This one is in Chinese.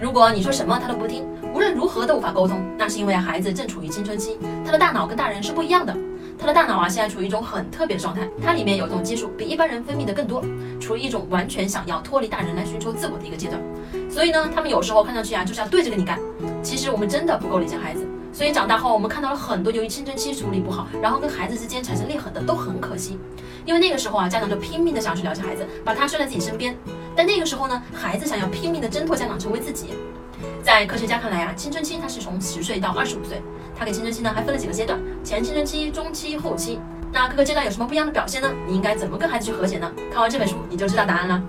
如果你说什么他都不听，无论如何都无法沟通，那是因为孩子正处于青春期，他的大脑跟大人是不一样的。他的大脑啊，现在处于一种很特别的状态，它里面有种激素比一般人分泌的更多，处于一种完全想要脱离大人来寻求自我的一个阶段。所以呢，他们有时候看上去啊，就是要对着跟你干。其实我们真的不够理解孩子，所以长大后我们看到了很多由于青春期处理不好，然后跟孩子之间产生裂痕的，都很可惜。因为那个时候啊，家长就拼命的想去了解孩子，把他拴在自己身边。在那个时候呢，孩子想要拼命的挣脱家长，成为自己。在科学家看来啊，青春期它是从十岁到二十五岁，他给青春期呢还分了几个阶段：前青春期、中期、后期。那各个阶段有什么不一样的表现呢？你应该怎么跟孩子去和解呢？看完这本书你就知道答案了。